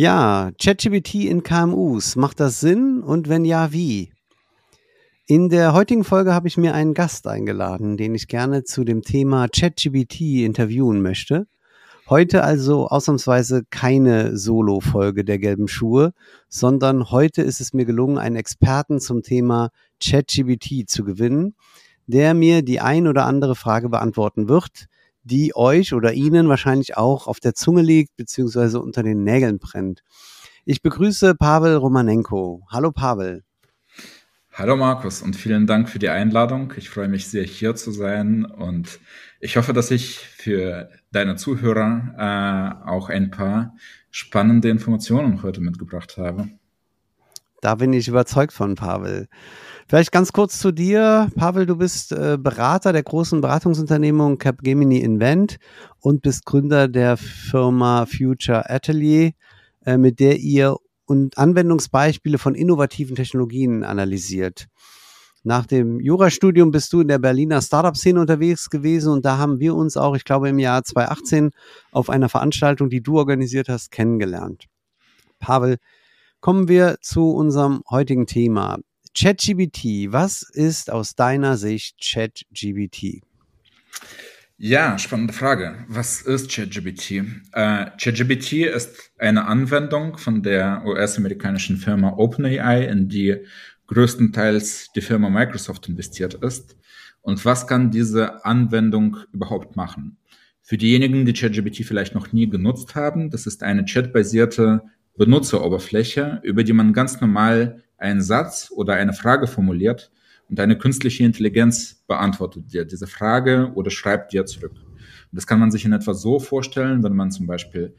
Ja, ChatGPT in KMUs, macht das Sinn und wenn ja, wie? In der heutigen Folge habe ich mir einen Gast eingeladen, den ich gerne zu dem Thema ChatGPT interviewen möchte. Heute also ausnahmsweise keine Solo-Folge der gelben Schuhe, sondern heute ist es mir gelungen, einen Experten zum Thema ChatGPT zu gewinnen, der mir die ein oder andere Frage beantworten wird, die euch oder Ihnen wahrscheinlich auch auf der Zunge liegt beziehungsweise unter den Nägeln brennt. Ich begrüße Pavel Romanenko. Hallo Pavel. Hallo Markus und vielen Dank für die Einladung. Ich freue mich sehr hier zu sein und ich hoffe, dass ich für deine Zuhörer äh, auch ein paar spannende Informationen heute mitgebracht habe. Da bin ich überzeugt von, Pavel. Vielleicht ganz kurz zu dir. Pavel, du bist äh, Berater der großen Beratungsunternehmung Capgemini Invent und bist Gründer der Firma Future Atelier, äh, mit der ihr Anwendungsbeispiele von innovativen Technologien analysiert. Nach dem Jurastudium bist du in der Berliner Startup-Szene unterwegs gewesen und da haben wir uns auch, ich glaube, im Jahr 2018 auf einer Veranstaltung, die du organisiert hast, kennengelernt. Pavel, kommen wir zu unserem heutigen Thema. ChatGBT, was ist aus deiner Sicht ChatGBT? Ja, spannende Frage. Was ist ChatGBT? Äh, ChatGBT ist eine Anwendung von der US-amerikanischen Firma OpenAI, in die größtenteils die Firma Microsoft investiert ist. Und was kann diese Anwendung überhaupt machen? Für diejenigen, die ChatGBT vielleicht noch nie genutzt haben, das ist eine chatbasierte Benutzeroberfläche, über die man ganz normal einen Satz oder eine Frage formuliert und eine künstliche Intelligenz beantwortet dir diese Frage oder schreibt dir zurück. Und das kann man sich in etwa so vorstellen, wenn man zum Beispiel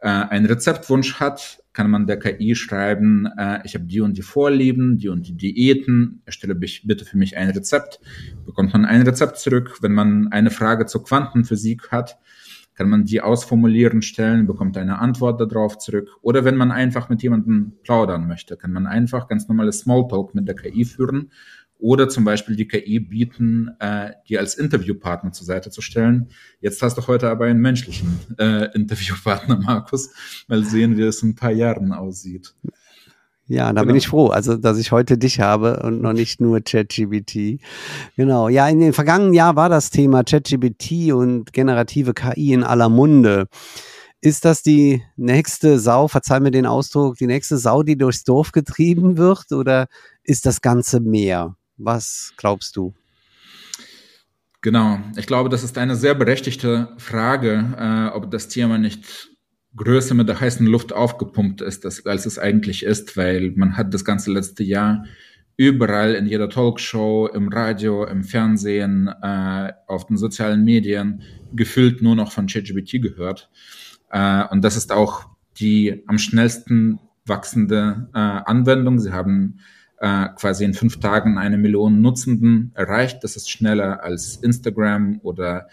äh, einen Rezeptwunsch hat, kann man der KI schreiben, äh, ich habe die und die Vorlieben, die und die Diäten, erstelle bitte für mich ein Rezept, bekommt man ein Rezept zurück. Wenn man eine Frage zur Quantenphysik hat, kann man die ausformulieren, stellen, bekommt eine Antwort darauf zurück. Oder wenn man einfach mit jemandem plaudern möchte, kann man einfach ganz normales Smalltalk mit der KI führen oder zum Beispiel die KI bieten, äh, die als Interviewpartner zur Seite zu stellen. Jetzt hast du heute aber einen menschlichen äh, Interviewpartner, Markus. Mal sehen, wie es in ein paar Jahren aussieht. Ja, da genau. bin ich froh, also dass ich heute dich habe und noch nicht nur ChatGBT. Genau. Ja, in den vergangenen Jahren war das Thema ChatGBT und generative KI in aller Munde. Ist das die nächste Sau, verzeih mir den Ausdruck, die nächste Sau, die durchs Dorf getrieben wird oder ist das Ganze mehr? Was glaubst du? Genau, ich glaube, das ist eine sehr berechtigte Frage, äh, ob das Thema nicht größer mit der heißen Luft aufgepumpt ist, als es eigentlich ist, weil man hat das ganze letzte Jahr überall in jeder Talkshow, im Radio, im Fernsehen, äh, auf den sozialen Medien gefühlt nur noch von ChatGPT gehört. Äh, und das ist auch die am schnellsten wachsende äh, Anwendung. Sie haben äh, quasi in fünf Tagen eine Million Nutzenden erreicht. Das ist schneller als Instagram oder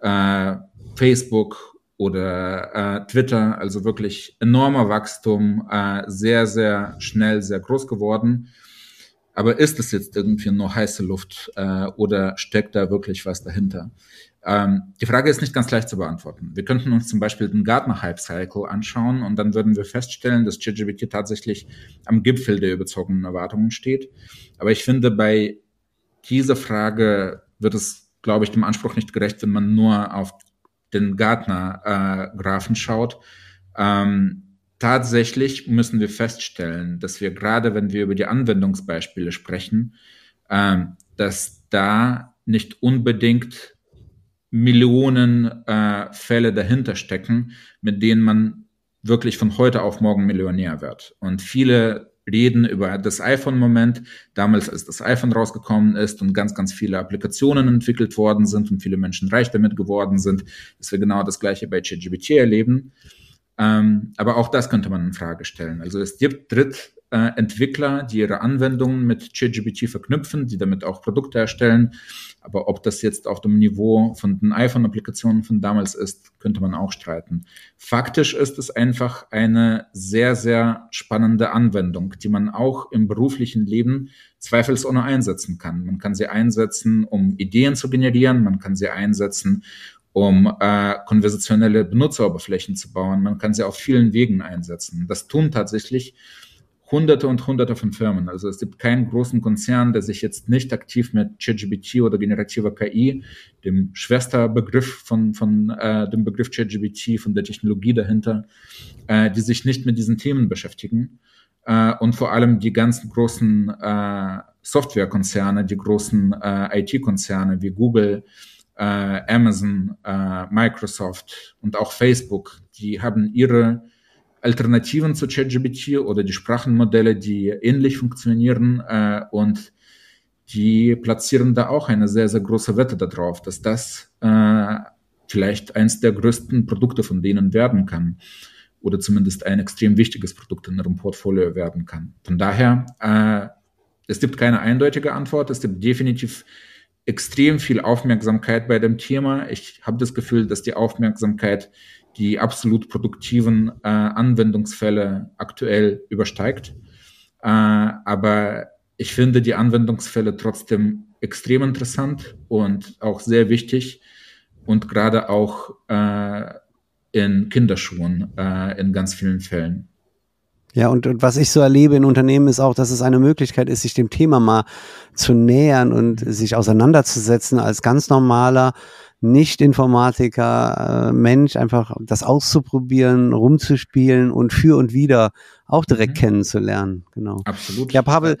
äh, Facebook oder äh, Twitter, also wirklich enormer Wachstum, äh, sehr, sehr schnell, sehr groß geworden. Aber ist es jetzt irgendwie nur heiße Luft äh, oder steckt da wirklich was dahinter? Ähm, die Frage ist nicht ganz leicht zu beantworten. Wir könnten uns zum Beispiel den Gartner-Hype-Cycle anschauen und dann würden wir feststellen, dass ChatGPT tatsächlich am Gipfel der überzogenen Erwartungen steht. Aber ich finde, bei dieser Frage wird es, glaube ich, dem Anspruch nicht gerecht, wenn man nur auf den Gartner-Graphen äh, schaut, ähm, tatsächlich müssen wir feststellen, dass wir gerade, wenn wir über die Anwendungsbeispiele sprechen, ähm, dass da nicht unbedingt Millionen äh, Fälle dahinter stecken, mit denen man wirklich von heute auf morgen Millionär wird. Und viele reden über das iPhone-Moment, damals als das iPhone rausgekommen ist und ganz, ganz viele Applikationen entwickelt worden sind und viele Menschen reich damit geworden sind, dass wir genau das gleiche bei ChatGPT erleben. Ähm, aber auch das könnte man in Frage stellen. Also es gibt Drittentwickler, die ihre Anwendungen mit ChatGPT verknüpfen, die damit auch Produkte erstellen. Aber ob das jetzt auf dem Niveau von den iPhone-Applikationen von damals ist, könnte man auch streiten. Faktisch ist es einfach eine sehr, sehr spannende Anwendung, die man auch im beruflichen Leben zweifelsohne einsetzen kann. Man kann sie einsetzen, um Ideen zu generieren, man kann sie einsetzen, um äh, konversationelle Benutzeroberflächen zu bauen. Man kann sie auf vielen Wegen einsetzen. Das tun tatsächlich Hunderte und Hunderte von Firmen. Also es gibt keinen großen Konzern, der sich jetzt nicht aktiv mit ChatGPT oder generativer KI, dem Schwesterbegriff von, von äh, dem Begriff ChatGPT, von der Technologie dahinter, äh, die sich nicht mit diesen Themen beschäftigen. Äh, und vor allem die ganzen großen äh, Softwarekonzerne, die großen äh, IT-Konzerne wie Google, äh, Amazon, äh, Microsoft und auch Facebook, die haben ihre Alternativen zu ChatGPT oder die Sprachenmodelle, die ähnlich funktionieren äh, und die platzieren da auch eine sehr, sehr große Wette darauf, dass das äh, vielleicht eins der größten Produkte von denen werden kann oder zumindest ein extrem wichtiges Produkt in ihrem Portfolio werden kann. Von daher, äh, es gibt keine eindeutige Antwort, es gibt definitiv extrem viel Aufmerksamkeit bei dem Thema. Ich habe das Gefühl, dass die Aufmerksamkeit die absolut produktiven äh, Anwendungsfälle aktuell übersteigt. Äh, aber ich finde die Anwendungsfälle trotzdem extrem interessant und auch sehr wichtig und gerade auch äh, in Kinderschuhen äh, in ganz vielen Fällen. Ja, und, und was ich so erlebe in Unternehmen ist auch, dass es eine Möglichkeit ist, sich dem Thema mal zu nähern und sich auseinanderzusetzen als ganz normaler Nicht-Informatiker, äh, Mensch, einfach das auszuprobieren, rumzuspielen und für und wieder auch direkt mhm. kennenzulernen. Genau. Absolut. Ja, Pavel,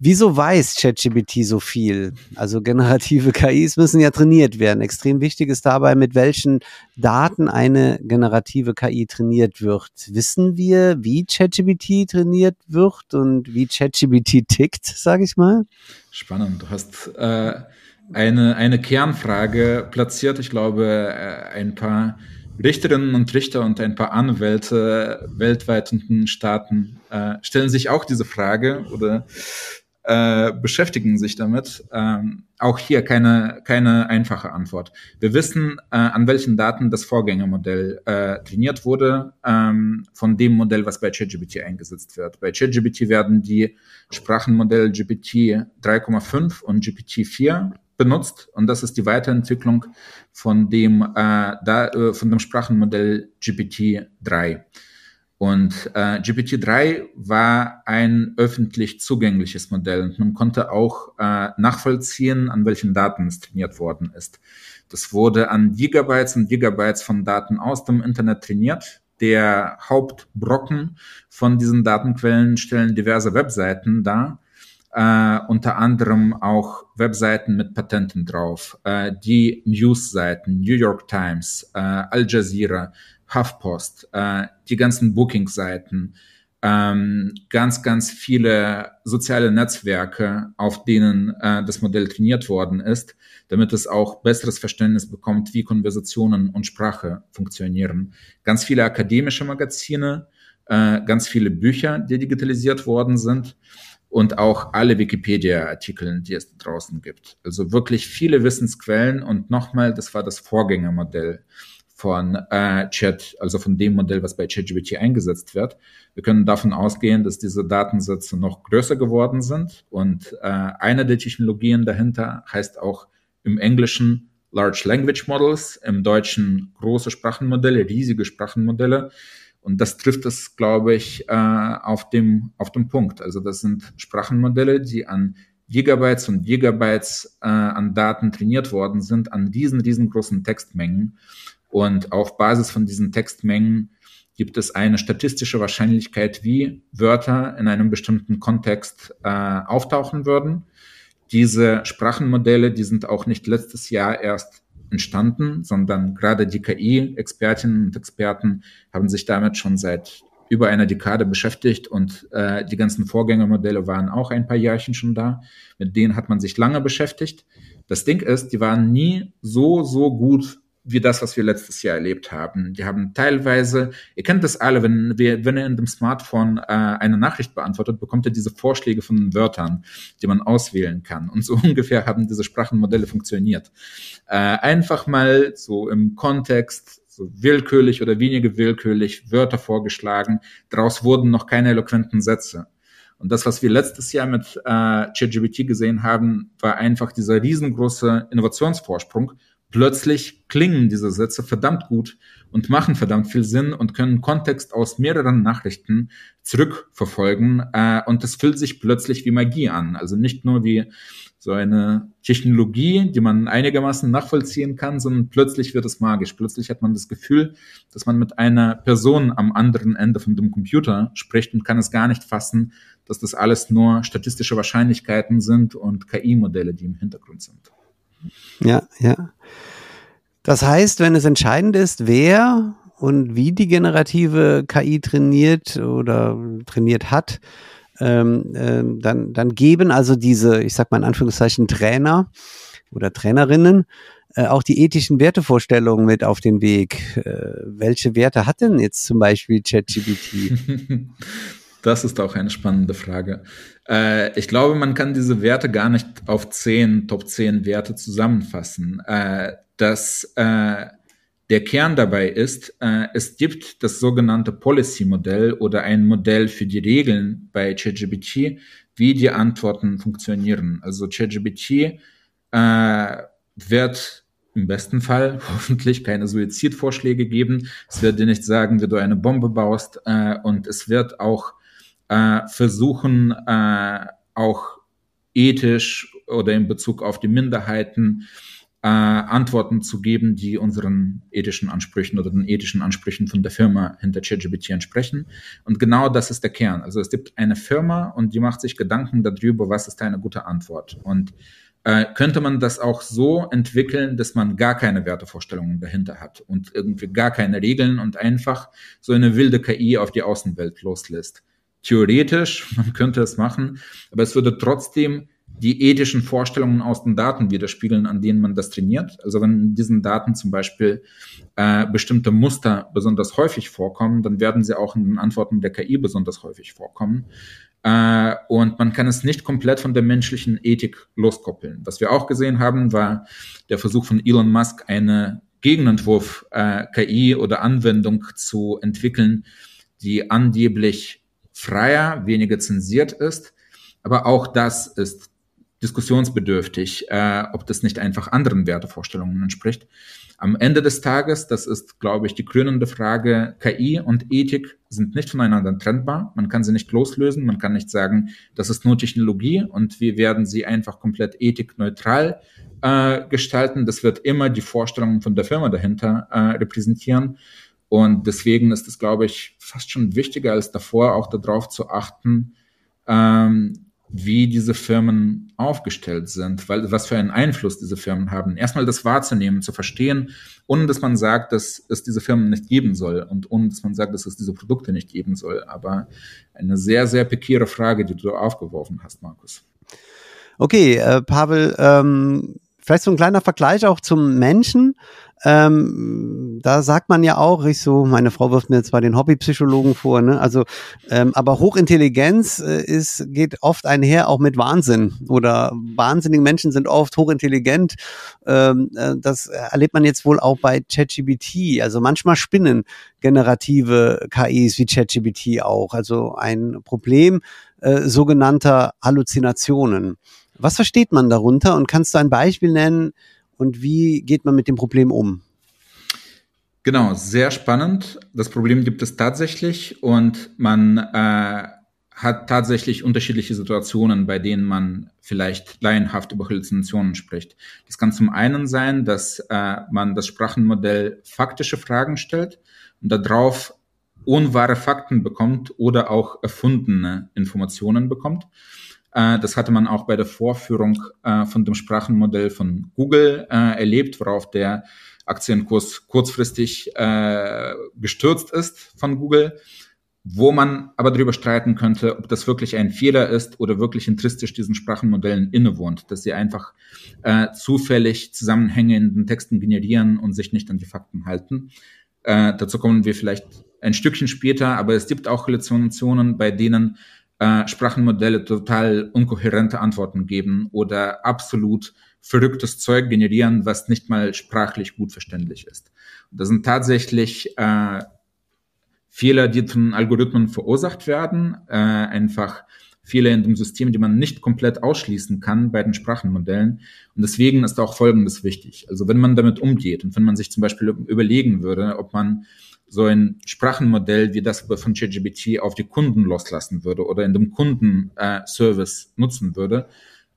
Wieso weiß ChatGPT so viel? Also generative KIs müssen ja trainiert werden. Extrem wichtig ist dabei, mit welchen Daten eine generative KI trainiert wird. Wissen wir, wie ChatGPT trainiert wird und wie ChatGPT tickt, sage ich mal? Spannend. Du hast äh, eine, eine Kernfrage platziert. Ich glaube, äh, ein paar Richterinnen und Richter und ein paar Anwälte weltweit und in Staaten äh, stellen sich auch diese Frage oder äh, beschäftigen sich damit. Ähm, auch hier keine, keine einfache Antwort. Wir wissen, äh, an welchen Daten das Vorgängermodell äh, trainiert wurde, ähm, von dem Modell, was bei ChatGPT eingesetzt wird. Bei ChatGPT werden die Sprachenmodelle GPT 3,5 und GPT 4 benutzt und das ist die Weiterentwicklung von dem, äh, da, äh, von dem Sprachenmodell GPT-3. Und äh, GPT-3 war ein öffentlich zugängliches Modell und man konnte auch äh, nachvollziehen, an welchen Daten es trainiert worden ist. Das wurde an Gigabytes und Gigabytes von Daten aus dem Internet trainiert. Der Hauptbrocken von diesen Datenquellen stellen diverse Webseiten dar äh, unter anderem auch Webseiten mit Patenten drauf, äh, die Newsseiten, New York Times, äh, Al Jazeera, HuffPost, äh, die ganzen Booking-Seiten, ähm, ganz, ganz viele soziale Netzwerke, auf denen äh, das Modell trainiert worden ist, damit es auch besseres Verständnis bekommt, wie Konversationen und Sprache funktionieren. Ganz viele akademische Magazine, äh, ganz viele Bücher, die digitalisiert worden sind und auch alle Wikipedia-Artikel, die es draußen gibt. Also wirklich viele Wissensquellen und nochmal, das war das Vorgängermodell von äh, Chat, also von dem Modell, was bei ChatGPT eingesetzt wird. Wir können davon ausgehen, dass diese Datensätze noch größer geworden sind und äh, eine der Technologien dahinter heißt auch im Englischen Large Language Models, im Deutschen große Sprachenmodelle, riesige Sprachenmodelle. Und das trifft es, glaube ich, äh, auf, dem, auf dem Punkt. Also das sind Sprachenmodelle, die an Gigabytes und Gigabytes äh, an Daten trainiert worden sind, an riesen, riesengroßen Textmengen. Und auf Basis von diesen Textmengen gibt es eine statistische Wahrscheinlichkeit, wie Wörter in einem bestimmten Kontext äh, auftauchen würden. Diese Sprachenmodelle, die sind auch nicht letztes Jahr erst entstanden, sondern gerade die KI-Expertinnen und Experten haben sich damit schon seit über einer Dekade beschäftigt und äh, die ganzen Vorgängermodelle waren auch ein paar Jahrchen schon da. Mit denen hat man sich lange beschäftigt. Das Ding ist, die waren nie so, so gut wie das, was wir letztes Jahr erlebt haben. Die haben teilweise, ihr kennt das alle, wenn, wir, wenn ihr in dem Smartphone äh, eine Nachricht beantwortet, bekommt ihr diese Vorschläge von den Wörtern, die man auswählen kann. Und so ungefähr haben diese Sprachenmodelle funktioniert. Äh, einfach mal so im Kontext so willkürlich oder weniger willkürlich Wörter vorgeschlagen. Daraus wurden noch keine eloquenten Sätze. Und das, was wir letztes Jahr mit äh, ChatGPT gesehen haben, war einfach dieser riesengroße Innovationsvorsprung. Plötzlich klingen diese Sätze verdammt gut und machen verdammt viel Sinn und können Kontext aus mehreren Nachrichten zurückverfolgen. Äh, und das fühlt sich plötzlich wie Magie an. Also nicht nur wie so eine Technologie, die man einigermaßen nachvollziehen kann, sondern plötzlich wird es magisch. Plötzlich hat man das Gefühl, dass man mit einer Person am anderen Ende von dem Computer spricht und kann es gar nicht fassen, dass das alles nur statistische Wahrscheinlichkeiten sind und KI-Modelle, die im Hintergrund sind. Ja, ja. Das heißt, wenn es entscheidend ist, wer und wie die generative KI trainiert oder trainiert hat, ähm, äh, dann, dann geben also diese, ich sag mal in Anführungszeichen, Trainer oder Trainerinnen äh, auch die ethischen Wertevorstellungen mit auf den Weg. Äh, welche Werte hat denn jetzt zum Beispiel ChatGPT? Das ist auch eine spannende Frage. Äh, ich glaube, man kann diese Werte gar nicht auf zehn, Top 10 Werte zusammenfassen. Äh, das äh, der Kern dabei ist, äh, es gibt das sogenannte Policy-Modell oder ein Modell für die Regeln bei ChatGPT, wie die Antworten funktionieren. Also ChatGPT äh, wird im besten Fall hoffentlich keine Suizidvorschläge geben. Es wird dir nicht sagen, wie du eine Bombe baust äh, und es wird auch äh, versuchen, äh, auch ethisch oder in Bezug auf die Minderheiten äh, Antworten zu geben, die unseren ethischen Ansprüchen oder den ethischen Ansprüchen von der Firma hinter ChatGPT entsprechen. Und genau das ist der Kern. Also es gibt eine Firma und die macht sich Gedanken darüber, was ist eine gute Antwort. Und äh, könnte man das auch so entwickeln, dass man gar keine Wertevorstellungen dahinter hat und irgendwie gar keine Regeln und einfach so eine wilde KI auf die Außenwelt loslässt. Theoretisch, man könnte es machen, aber es würde trotzdem die ethischen Vorstellungen aus den Daten widerspiegeln, an denen man das trainiert. Also wenn in diesen Daten zum Beispiel äh, bestimmte Muster besonders häufig vorkommen, dann werden sie auch in den Antworten der KI besonders häufig vorkommen. Äh, und man kann es nicht komplett von der menschlichen Ethik loskoppeln. Was wir auch gesehen haben, war der Versuch von Elon Musk, eine Gegenentwurf äh, KI oder Anwendung zu entwickeln, die angeblich freier, weniger zensiert ist. Aber auch das ist diskussionsbedürftig, äh, ob das nicht einfach anderen Wertevorstellungen entspricht. Am Ende des Tages, das ist, glaube ich, die krönende Frage, KI und Ethik sind nicht voneinander trennbar. Man kann sie nicht loslösen. Man kann nicht sagen, das ist nur Technologie und wir werden sie einfach komplett ethikneutral äh, gestalten. Das wird immer die Vorstellungen von der Firma dahinter äh, repräsentieren. Und deswegen ist es, glaube ich, fast schon wichtiger als davor, auch darauf zu achten, ähm, wie diese Firmen aufgestellt sind, weil was für einen Einfluss diese Firmen haben. Erstmal das wahrzunehmen, zu verstehen, ohne dass man sagt, dass es diese Firmen nicht geben soll und ohne dass man sagt, dass es diese Produkte nicht geben soll. Aber eine sehr, sehr pikiere Frage, die du aufgeworfen hast, Markus. Okay, äh, Pavel, ähm, vielleicht so ein kleiner Vergleich auch zum Menschen. Ähm, da sagt man ja auch, ich so, meine Frau wirft mir zwar den Hobbypsychologen vor, ne? Also, ähm, aber Hochintelligenz äh, ist, geht oft einher auch mit Wahnsinn. Oder wahnsinnige Menschen sind oft hochintelligent. Ähm, äh, das erlebt man jetzt wohl auch bei ChatGPT. Also manchmal spinnen generative KIs wie ChatGPT auch. Also ein Problem äh, sogenannter Halluzinationen. Was versteht man darunter und kannst du ein Beispiel nennen, und wie geht man mit dem Problem um? Genau, sehr spannend. Das Problem gibt es tatsächlich und man äh, hat tatsächlich unterschiedliche Situationen, bei denen man vielleicht laienhaft über Halluzinationen spricht. Das kann zum einen sein, dass äh, man das Sprachenmodell faktische Fragen stellt und darauf unwahre Fakten bekommt oder auch erfundene Informationen bekommt. Äh, das hatte man auch bei der Vorführung äh, von dem Sprachenmodell von Google äh, erlebt, worauf der Aktienkurs kurzfristig gestürzt ist von Google. wo man aber darüber streiten könnte, ob das wirklich ein Fehler ist oder wirklich intristisch diesen Sprachenmodellen innewohnt, dass sie einfach zufällig Zusammenhänge in den Texten generieren und sich nicht an die Fakten halten. Dazu kommen wir vielleicht ein Stückchen später, aber es gibt auch Halluzinationen, bei denen äh, Sprachenmodelle total unkohärente Antworten geben oder absolut verrücktes Zeug generieren, was nicht mal sprachlich gut verständlich ist. Das sind tatsächlich äh, Fehler, die von Algorithmen verursacht werden, äh, einfach Fehler in dem System, die man nicht komplett ausschließen kann bei den Sprachenmodellen. Und deswegen ist auch Folgendes wichtig. Also wenn man damit umgeht und wenn man sich zum Beispiel überlegen würde, ob man so ein Sprachenmodell wie das von ChatGPT auf die Kunden loslassen würde oder in dem Kundenservice äh, nutzen würde,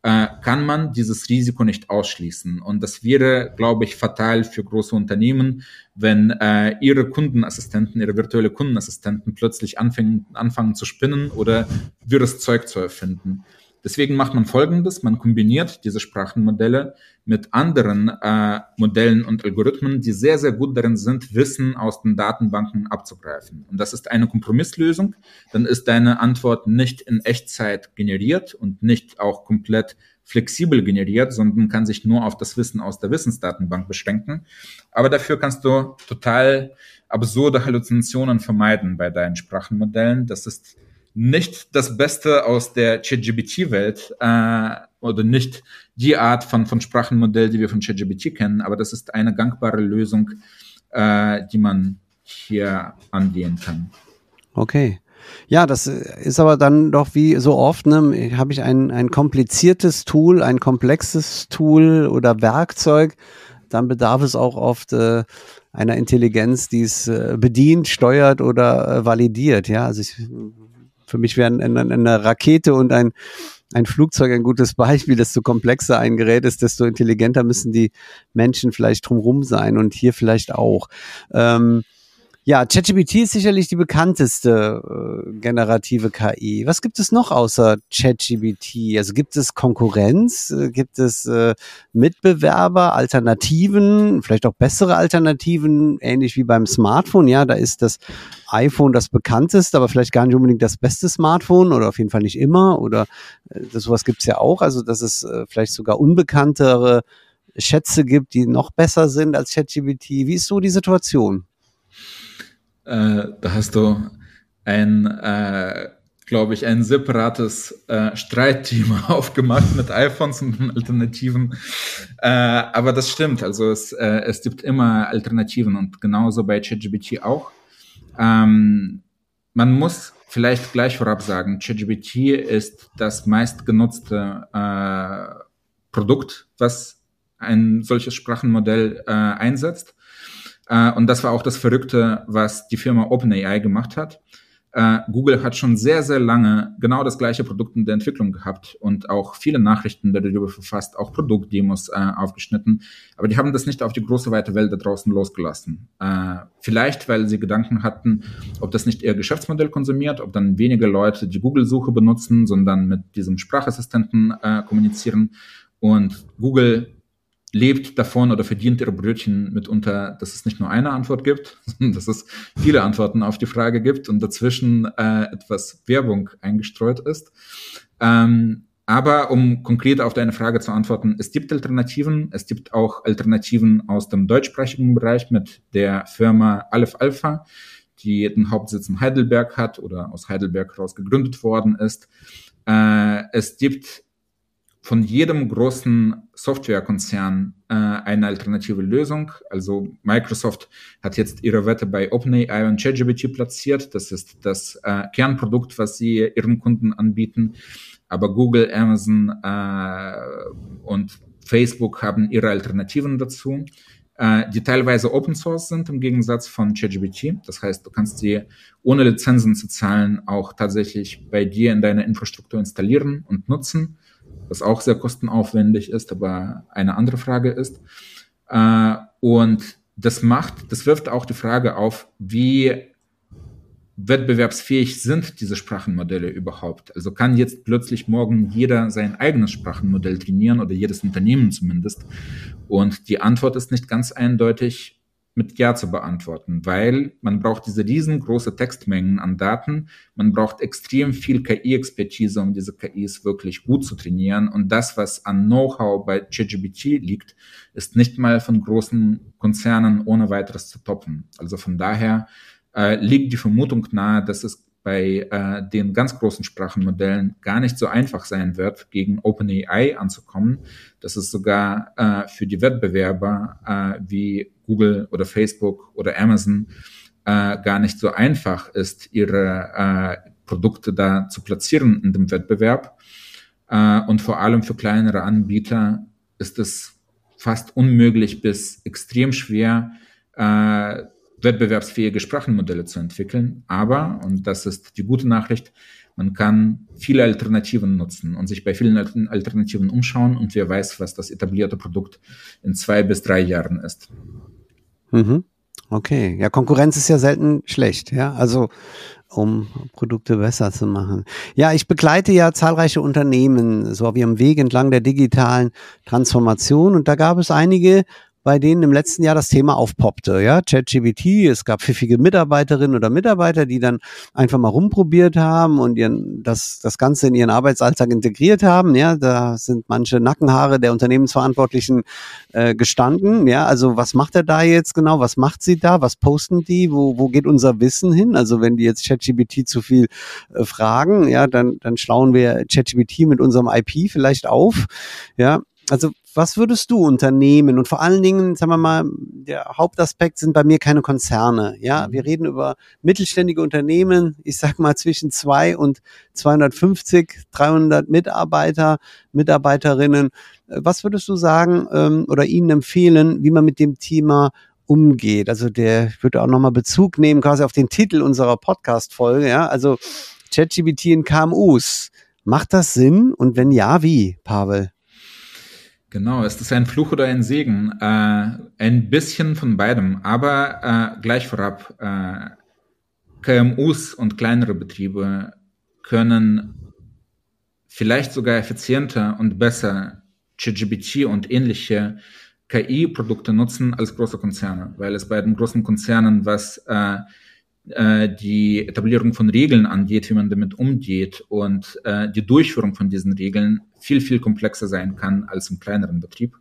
äh, kann man dieses Risiko nicht ausschließen. Und das wäre, glaube ich, fatal für große Unternehmen, wenn äh, ihre Kundenassistenten, ihre virtuelle Kundenassistenten plötzlich anfangen, anfangen zu spinnen oder wirres Zeug zu erfinden. Deswegen macht man Folgendes, man kombiniert diese Sprachenmodelle mit anderen äh, Modellen und Algorithmen, die sehr, sehr gut darin sind, Wissen aus den Datenbanken abzugreifen. Und das ist eine Kompromisslösung. Dann ist deine Antwort nicht in Echtzeit generiert und nicht auch komplett flexibel generiert, sondern kann sich nur auf das Wissen aus der Wissensdatenbank beschränken. Aber dafür kannst du total absurde Halluzinationen vermeiden bei deinen Sprachenmodellen. Das ist nicht das Beste aus der ChatGPT-Welt äh, oder nicht die Art von, von Sprachenmodell, die wir von ChatGPT kennen, aber das ist eine gangbare Lösung, äh, die man hier angehen kann. Okay. Ja, das ist aber dann doch wie so oft, ne, habe ich ein, ein kompliziertes Tool, ein komplexes Tool oder Werkzeug, dann bedarf es auch oft äh, einer Intelligenz, die es äh, bedient, steuert oder äh, validiert. Ja, also ich für mich wäre eine, eine Rakete und ein, ein Flugzeug ein gutes Beispiel. Desto komplexer ein Gerät ist, desto intelligenter müssen die Menschen vielleicht drumherum sein und hier vielleicht auch. Ähm, ja, ChatGPT ist sicherlich die bekannteste äh, generative KI. Was gibt es noch außer ChatGPT? Also gibt es Konkurrenz? Äh, gibt es äh, Mitbewerber, Alternativen, vielleicht auch bessere Alternativen, ähnlich wie beim Smartphone? Ja, da ist das iPhone das bekannteste, aber vielleicht gar nicht unbedingt das beste Smartphone oder auf jeden Fall nicht immer. Oder äh, sowas gibt's ja auch. Also dass es äh, vielleicht sogar unbekanntere Schätze gibt, die noch besser sind als ChatGPT. Wie ist so die Situation? Äh, da hast du ein, äh, glaube ich, ein separates äh, Streitthema aufgemacht mit iPhones und Alternativen. Äh, aber das stimmt. Also es, äh, es gibt immer Alternativen und genauso bei ChatGPT auch. Ähm, man muss vielleicht gleich vorab sagen, ChatGPT ist das meistgenutzte äh, Produkt, was ein solches Sprachenmodell äh, einsetzt. Äh, und das war auch das Verrückte, was die Firma OpenAI gemacht hat. Äh, Google hat schon sehr, sehr lange genau das gleiche Produkt in der Entwicklung gehabt und auch viele Nachrichten darüber verfasst, auch Produktdemos äh, aufgeschnitten. Aber die haben das nicht auf die große weite Welt da draußen losgelassen. Vielleicht, weil sie Gedanken hatten, ob das nicht ihr Geschäftsmodell konsumiert, ob dann weniger Leute die Google-Suche benutzen, sondern mit diesem Sprachassistenten kommunizieren. Und Google lebt davon oder verdient ihre Brötchen mitunter, dass es nicht nur eine Antwort gibt, sondern dass es viele Antworten auf die Frage gibt und dazwischen äh, etwas Werbung eingestreut ist. Ähm, aber um konkret auf deine Frage zu antworten, es gibt Alternativen. Es gibt auch Alternativen aus dem deutschsprachigen Bereich mit der Firma Aleph Alpha, die den Hauptsitz in Heidelberg hat oder aus Heidelberg heraus gegründet worden ist. Äh, es gibt von jedem großen Softwarekonzern äh, eine alternative Lösung. Also Microsoft hat jetzt ihre Wette bei OpenAI und ChatGPT platziert. Das ist das äh, Kernprodukt, was sie ihren Kunden anbieten. Aber Google, Amazon äh, und Facebook haben ihre Alternativen dazu, äh, die teilweise Open Source sind im Gegensatz von ChatGPT. Das heißt, du kannst sie ohne Lizenzen zu zahlen auch tatsächlich bei dir in deiner Infrastruktur installieren und nutzen was auch sehr kostenaufwendig ist, aber eine andere Frage ist. Äh, und das macht, das wirft auch die Frage auf, wie wettbewerbsfähig sind diese Sprachenmodelle überhaupt? Also kann jetzt plötzlich morgen jeder sein eigenes Sprachenmodell trainieren oder jedes Unternehmen zumindest? Und die Antwort ist nicht ganz eindeutig. Mit Ja zu beantworten, weil man braucht diese riesengroße Textmengen an Daten, man braucht extrem viel KI-Expertise, um diese KIs wirklich gut zu trainieren. Und das, was an Know-how bei ChatGPT liegt, ist nicht mal von großen Konzernen ohne weiteres zu toppen. Also von daher äh, liegt die Vermutung nahe, dass es bei äh, den ganz großen Sprachenmodellen gar nicht so einfach sein wird, gegen OpenAI anzukommen, dass es sogar äh, für die Wettbewerber äh, wie Google oder Facebook oder Amazon äh, gar nicht so einfach ist, ihre äh, Produkte da zu platzieren in dem Wettbewerb. Äh, und vor allem für kleinere Anbieter ist es fast unmöglich bis extrem schwer, äh, wettbewerbsfähige Sprachenmodelle zu entwickeln. Aber, und das ist die gute Nachricht, man kann viele Alternativen nutzen und sich bei vielen Alternativen umschauen und wer weiß, was das etablierte Produkt in zwei bis drei Jahren ist. Mhm. Okay, ja, Konkurrenz ist ja selten schlecht, ja, also um Produkte besser zu machen. Ja, ich begleite ja zahlreiche Unternehmen so wie am Weg entlang der digitalen Transformation und da gab es einige bei denen im letzten Jahr das Thema aufpoppte. Ja, ChatGPT, es gab pfiffige Mitarbeiterinnen oder Mitarbeiter, die dann einfach mal rumprobiert haben und ihren, das, das Ganze in ihren Arbeitsalltag integriert haben. Ja, da sind manche Nackenhaare der Unternehmensverantwortlichen äh, gestanden. Ja, also was macht er da jetzt genau? Was macht sie da? Was posten die? Wo, wo geht unser Wissen hin? Also wenn die jetzt ChatGPT zu viel äh, fragen, ja, dann, dann schlauen wir ChatGPT mit unserem IP vielleicht auf. Ja, also was würdest du unternehmen? Und vor allen Dingen, sagen wir mal, der Hauptaspekt sind bei mir keine Konzerne. Ja, mhm. wir reden über mittelständige Unternehmen. Ich sag mal zwischen zwei und 250, 300 Mitarbeiter, Mitarbeiterinnen. Was würdest du sagen ähm, oder ihnen empfehlen, wie man mit dem Thema umgeht? Also der, ich würde auch nochmal Bezug nehmen quasi auf den Titel unserer Podcast-Folge. Ja, also ChatGPT in KMUs. Macht das Sinn? Und wenn ja, wie, Pavel? Genau, ist das ein Fluch oder ein Segen? Äh, ein bisschen von beidem, aber äh, gleich vorab, äh, KMUs und kleinere Betriebe können vielleicht sogar effizienter und besser ChatGPT und ähnliche KI-Produkte nutzen als große Konzerne, weil es bei den großen Konzernen, was äh, äh, die Etablierung von Regeln angeht, wie man damit umgeht und äh, die Durchführung von diesen Regeln viel, viel komplexer sein kann als im kleineren Betrieb.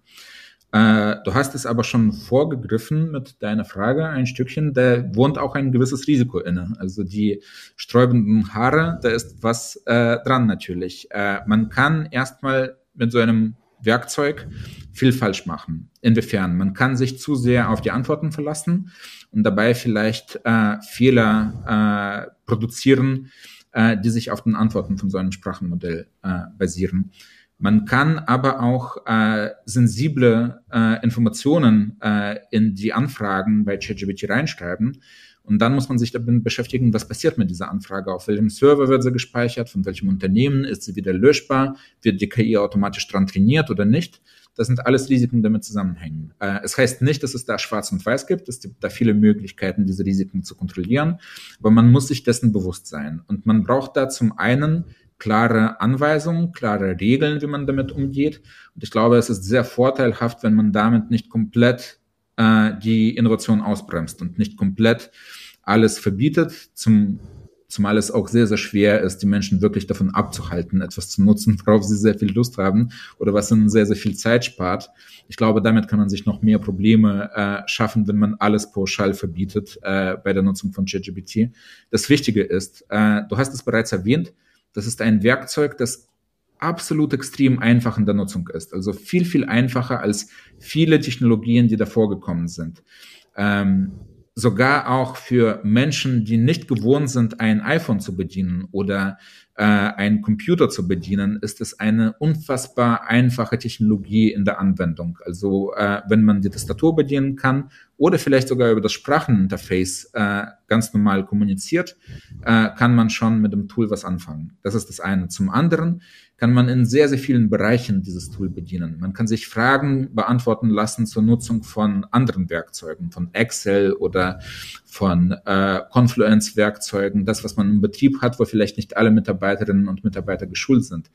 Äh, du hast es aber schon vorgegriffen mit deiner Frage ein Stückchen, da wohnt auch ein gewisses Risiko inne. Also die sträubenden Haare, da ist was äh, dran natürlich. Äh, man kann erstmal mit so einem Werkzeug viel falsch machen. Inwiefern? Man kann sich zu sehr auf die Antworten verlassen und dabei vielleicht äh, Fehler äh, produzieren, äh, die sich auf den Antworten von so einem Sprachenmodell äh, basieren. Man kann aber auch äh, sensible äh, Informationen äh, in die Anfragen bei ChatGPT reinschreiben. Und dann muss man sich damit beschäftigen, was passiert mit dieser Anfrage, auf welchem Server wird sie gespeichert, von welchem Unternehmen, ist sie wieder löschbar, wird die KI automatisch dran trainiert oder nicht. Das sind alles Risiken, die damit zusammenhängen. Äh, es heißt nicht, dass es da schwarz und weiß gibt. Es gibt da viele Möglichkeiten, diese Risiken zu kontrollieren. Aber man muss sich dessen bewusst sein. Und man braucht da zum einen klare Anweisungen, klare Regeln, wie man damit umgeht. Und ich glaube, es ist sehr vorteilhaft, wenn man damit nicht komplett äh, die Innovation ausbremst und nicht komplett alles verbietet, zum, zumal es auch sehr, sehr schwer ist, die Menschen wirklich davon abzuhalten, etwas zu nutzen, worauf sie sehr viel Lust haben oder was ihnen sehr, sehr viel Zeit spart. Ich glaube, damit kann man sich noch mehr Probleme äh, schaffen, wenn man alles pauschal verbietet äh, bei der Nutzung von ChatGPT. Das Wichtige ist, äh, du hast es bereits erwähnt, das ist ein Werkzeug, das absolut extrem einfach in der Nutzung ist. Also viel, viel einfacher als viele Technologien, die davor gekommen sind. Ähm, sogar auch für Menschen, die nicht gewohnt sind, ein iPhone zu bedienen oder äh, einen Computer zu bedienen, ist es eine unfassbar einfache Technologie in der Anwendung. Also äh, wenn man die Tastatur bedienen kann oder vielleicht sogar über das Spracheninterface äh, ganz normal kommuniziert, äh, kann man schon mit dem Tool was anfangen. Das ist das eine. Zum anderen kann man in sehr, sehr vielen Bereichen dieses Tool bedienen. Man kann sich Fragen beantworten lassen zur Nutzung von anderen Werkzeugen, von Excel oder von äh, Confluence-Werkzeugen, das, was man im Betrieb hat, wo vielleicht nicht alle Mitarbeiterinnen und Mitarbeiter geschult sind.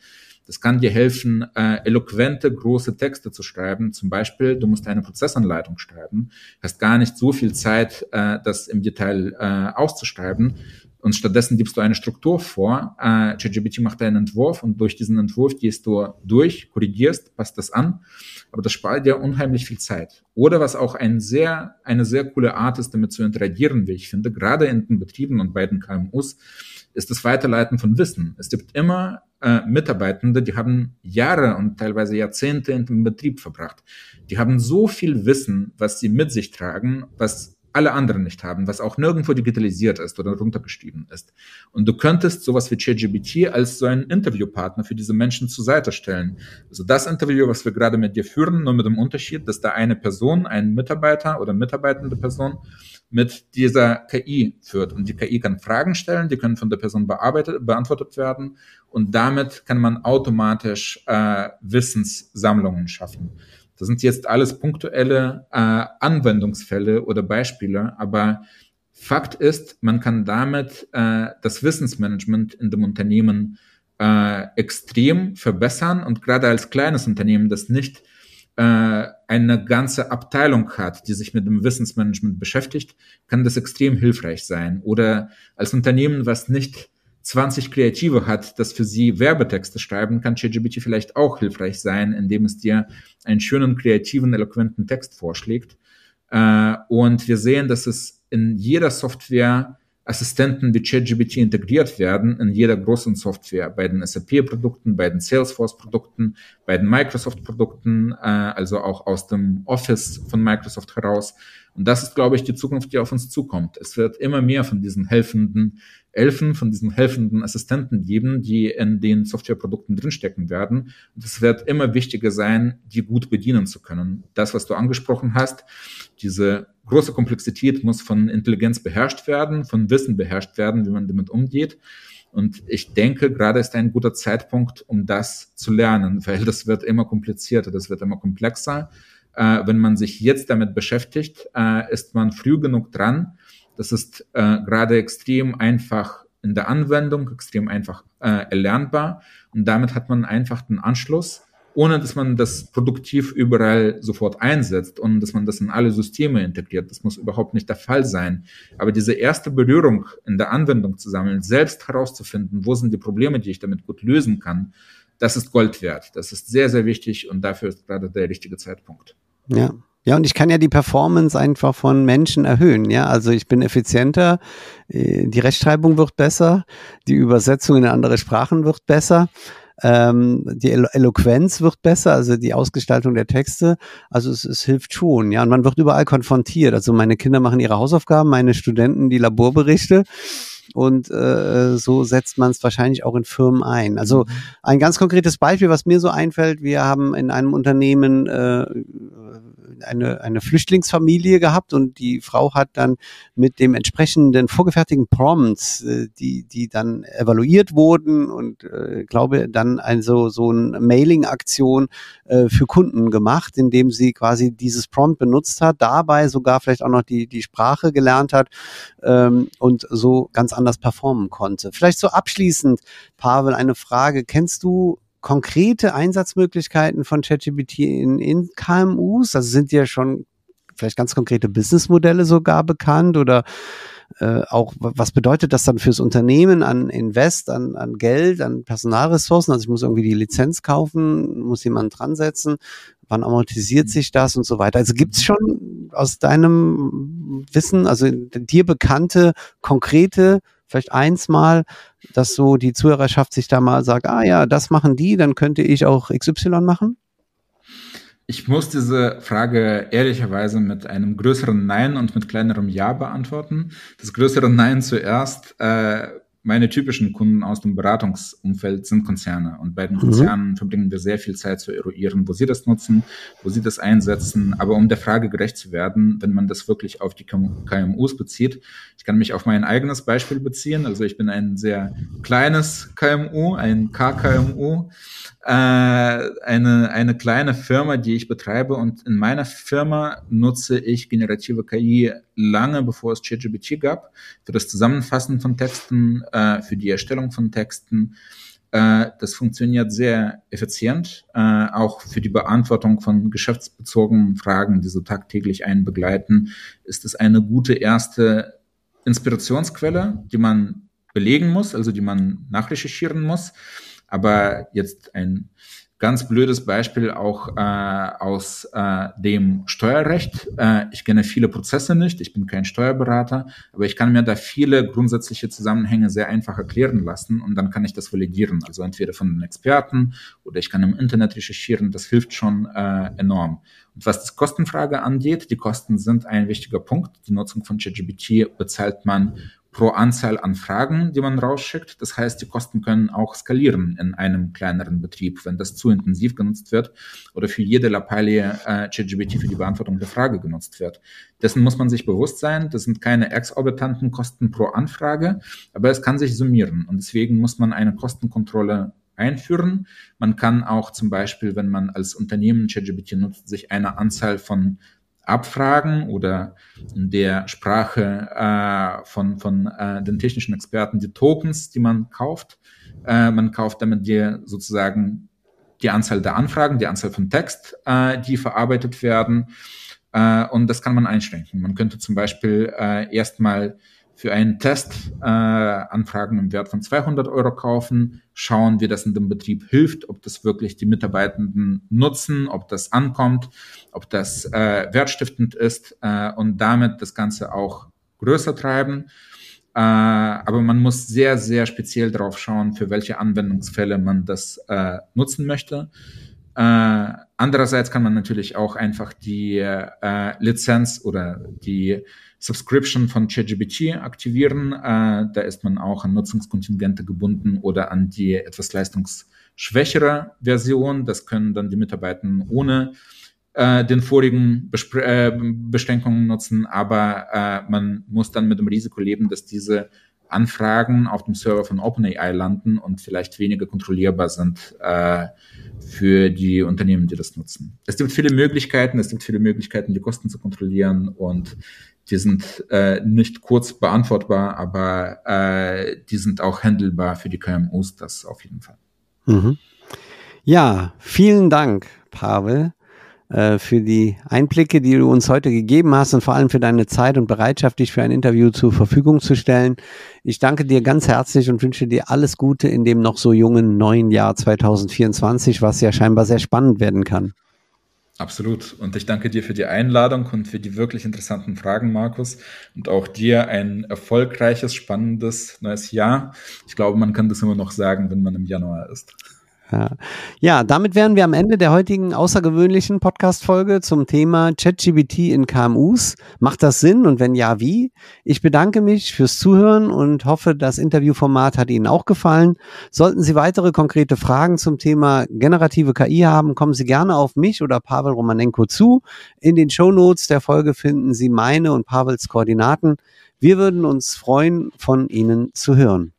Das kann dir helfen, äh, eloquente, große Texte zu schreiben. Zum Beispiel, du musst eine Prozessanleitung schreiben, hast gar nicht so viel Zeit, äh, das im Detail äh, auszuschreiben. Und stattdessen gibst du eine Struktur vor. Äh, ChatGPT macht einen Entwurf und durch diesen Entwurf gehst du durch, korrigierst, passt das an. Aber das spart dir unheimlich viel Zeit. Oder was auch ein sehr, eine sehr coole Art ist, damit zu interagieren, wie ich finde, gerade in den Betrieben und bei den KMUs, ist das Weiterleiten von Wissen. Es gibt immer äh, Mitarbeitende, die haben Jahre und teilweise Jahrzehnte in dem Betrieb verbracht. Die haben so viel Wissen, was sie mit sich tragen, was alle anderen nicht haben, was auch nirgendwo digitalisiert ist oder runtergeschrieben ist. Und du könntest sowas wie ChatGPT als so einen Interviewpartner für diese Menschen zur Seite stellen. Also das Interview, was wir gerade mit dir führen, nur mit dem Unterschied, dass da eine Person, ein Mitarbeiter oder mitarbeitende Person mit dieser KI führt. Und die KI kann Fragen stellen, die können von der Person bearbeitet, beantwortet werden. Und damit kann man automatisch äh, Wissenssammlungen schaffen. Das sind jetzt alles punktuelle äh, Anwendungsfälle oder Beispiele, aber Fakt ist, man kann damit äh, das Wissensmanagement in dem Unternehmen äh, extrem verbessern und gerade als kleines Unternehmen, das nicht eine ganze Abteilung hat, die sich mit dem Wissensmanagement beschäftigt, kann das extrem hilfreich sein. Oder als Unternehmen, was nicht 20 Kreative hat, das für sie Werbetexte schreiben, kann ChatGPT vielleicht auch hilfreich sein, indem es dir einen schönen, kreativen, eloquenten Text vorschlägt. Äh, und wir sehen, dass es in jeder Software Assistenten wie ChatGPT integriert werden, in jeder großen Software, bei den SAP-Produkten, bei den Salesforce-Produkten, bei den Microsoft-Produkten, äh, also auch aus dem Office von Microsoft heraus. Und das ist, glaube ich, die Zukunft, die auf uns zukommt. Es wird immer mehr von diesen helfenden Elfen, von diesen helfenden Assistenten geben, die in den Softwareprodukten drinstecken werden. Und es wird immer wichtiger sein, die gut bedienen zu können. Das, was du angesprochen hast, diese große Komplexität muss von Intelligenz beherrscht werden, von Wissen beherrscht werden, wie man damit umgeht. Und ich denke, gerade ist ein guter Zeitpunkt, um das zu lernen, weil das wird immer komplizierter, das wird immer komplexer äh, wenn man sich jetzt damit beschäftigt, äh, ist man früh genug dran. Das ist äh, gerade extrem einfach in der Anwendung, extrem einfach äh, erlernbar. Und damit hat man einfach den Anschluss, ohne dass man das produktiv überall sofort einsetzt und dass man das in alle Systeme integriert. Das muss überhaupt nicht der Fall sein. Aber diese erste Berührung in der Anwendung zu sammeln, selbst herauszufinden, wo sind die Probleme, die ich damit gut lösen kann, das ist Gold wert. Das ist sehr, sehr wichtig und dafür ist gerade der richtige Zeitpunkt. Ja. Ja, und ich kann ja die Performance einfach von Menschen erhöhen. Ja, also ich bin effizienter, äh, die Rechtschreibung wird besser, die Übersetzung in andere Sprachen wird besser, ähm, die Elo Eloquenz wird besser, also die Ausgestaltung der Texte. Also es, es hilft schon. Ja, und man wird überall konfrontiert. Also meine Kinder machen ihre Hausaufgaben, meine Studenten die Laborberichte und äh, so setzt man es wahrscheinlich auch in Firmen ein. Also mhm. ein ganz konkretes Beispiel, was mir so einfällt, wir haben in einem Unternehmen äh, eine, eine Flüchtlingsfamilie gehabt und die Frau hat dann mit dem entsprechenden vorgefertigten Prompts, äh, die, die dann evaluiert wurden und äh, glaube dann also so eine Mailing-Aktion äh, für Kunden gemacht, indem sie quasi dieses Prompt benutzt hat, dabei sogar vielleicht auch noch die, die Sprache gelernt hat ähm, und so ganz anders performen konnte. Vielleicht so abschließend, Pavel, eine Frage. Kennst du konkrete Einsatzmöglichkeiten von ChatGPT in, in KMUs? Also sind ja schon vielleicht ganz konkrete Businessmodelle sogar bekannt oder äh, auch, was bedeutet das dann fürs Unternehmen an Invest, an, an Geld, an Personalressourcen? Also ich muss irgendwie die Lizenz kaufen, muss jemanden dran setzen, wann amortisiert sich das und so weiter. Also gibt es schon aus deinem Wissen, also dir bekannte, konkrete vielleicht eins mal, dass so die Zuhörerschaft sich da mal sagt, ah ja, das machen die, dann könnte ich auch XY machen? Ich muss diese Frage ehrlicherweise mit einem größeren Nein und mit kleinerem Ja beantworten. Das größere Nein zuerst. Äh, meine typischen Kunden aus dem Beratungsumfeld sind Konzerne. Und bei den mhm. Konzernen mhm. verbringen wir sehr viel Zeit zu eruieren, wo sie das nutzen, wo sie das einsetzen. Aber um der Frage gerecht zu werden, wenn man das wirklich auf die KMUs bezieht, ich kann mich auf mein eigenes Beispiel beziehen. Also ich bin ein sehr kleines KMU, ein KKMU äh, eine, eine kleine Firma, die ich betreibe. Und in meiner Firma nutze ich generative KI lange bevor es ChatGPT gab, für das Zusammenfassen von Texten, äh, für die Erstellung von Texten. Äh, das funktioniert sehr effizient, äh, auch für die Beantwortung von geschäftsbezogenen Fragen, die so tagtäglich einen begleiten, ist es eine gute erste Inspirationsquelle, die man belegen muss, also die man nachrecherchieren muss. Aber jetzt ein Ganz blödes Beispiel auch äh, aus äh, dem Steuerrecht. Äh, ich kenne viele Prozesse nicht, ich bin kein Steuerberater, aber ich kann mir da viele grundsätzliche Zusammenhänge sehr einfach erklären lassen und dann kann ich das validieren. Also entweder von den Experten oder ich kann im Internet recherchieren, das hilft schon äh, enorm. Und was die Kostenfrage angeht, die Kosten sind ein wichtiger Punkt. Die Nutzung von ChatGPT bezahlt man pro Anzahl an Fragen, die man rausschickt. Das heißt, die Kosten können auch skalieren in einem kleineren Betrieb, wenn das zu intensiv genutzt wird oder für jede Lappalie äh, ChatGPT für die Beantwortung der Frage genutzt wird. Dessen muss man sich bewusst sein. Das sind keine exorbitanten Kosten pro Anfrage, aber es kann sich summieren und deswegen muss man eine Kostenkontrolle einführen. Man kann auch zum Beispiel, wenn man als Unternehmen ChatGPT nutzt, sich eine Anzahl von abfragen oder in der Sprache äh, von, von äh, den technischen Experten die Tokens, die man kauft. Äh, man kauft damit die sozusagen die Anzahl der Anfragen, die Anzahl von Text, äh, die verarbeitet werden. Äh, und das kann man einschränken. Man könnte zum Beispiel äh, erstmal für einen Test äh, Anfragen im Wert von 200 Euro kaufen, schauen, wie das in dem Betrieb hilft, ob das wirklich die Mitarbeitenden nutzen, ob das ankommt, ob das äh, wertstiftend ist äh, und damit das Ganze auch größer treiben. Äh, aber man muss sehr, sehr speziell darauf schauen, für welche Anwendungsfälle man das äh, nutzen möchte. Äh, andererseits kann man natürlich auch einfach die äh, Lizenz oder die Subscription von ChatGPT aktivieren. Äh, da ist man auch an Nutzungskontingente gebunden oder an die etwas leistungsschwächere Version. Das können dann die Mitarbeiter ohne äh, den vorigen Bespre äh, Beschränkungen nutzen, aber äh, man muss dann mit dem Risiko leben, dass diese Anfragen auf dem Server von OpenAI landen und vielleicht weniger kontrollierbar sind äh, für die Unternehmen, die das nutzen. Es gibt viele Möglichkeiten, es gibt viele Möglichkeiten, die Kosten zu kontrollieren und die sind äh, nicht kurz beantwortbar, aber äh, die sind auch handelbar für die KMUs, das auf jeden Fall. Mhm. Ja, vielen Dank, Pavel. Äh, für die Einblicke, die du uns heute gegeben hast und vor allem für deine Zeit und Bereitschaft, dich für ein Interview zur Verfügung zu stellen. Ich danke dir ganz herzlich und wünsche dir alles Gute in dem noch so jungen neuen Jahr 2024, was ja scheinbar sehr spannend werden kann. Absolut. Und ich danke dir für die Einladung und für die wirklich interessanten Fragen, Markus. Und auch dir ein erfolgreiches, spannendes neues Jahr. Ich glaube, man kann das immer noch sagen, wenn man im Januar ist. Ja. ja, damit wären wir am Ende der heutigen außergewöhnlichen Podcast-Folge zum Thema ChatGBT in KMUs. Macht das Sinn und wenn ja, wie? Ich bedanke mich fürs Zuhören und hoffe, das Interviewformat hat Ihnen auch gefallen. Sollten Sie weitere konkrete Fragen zum Thema generative KI haben, kommen Sie gerne auf mich oder Pavel Romanenko zu. In den Show Notes der Folge finden Sie meine und Pavels Koordinaten. Wir würden uns freuen, von Ihnen zu hören.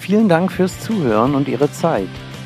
Vielen Dank fürs Zuhören und Ihre Zeit.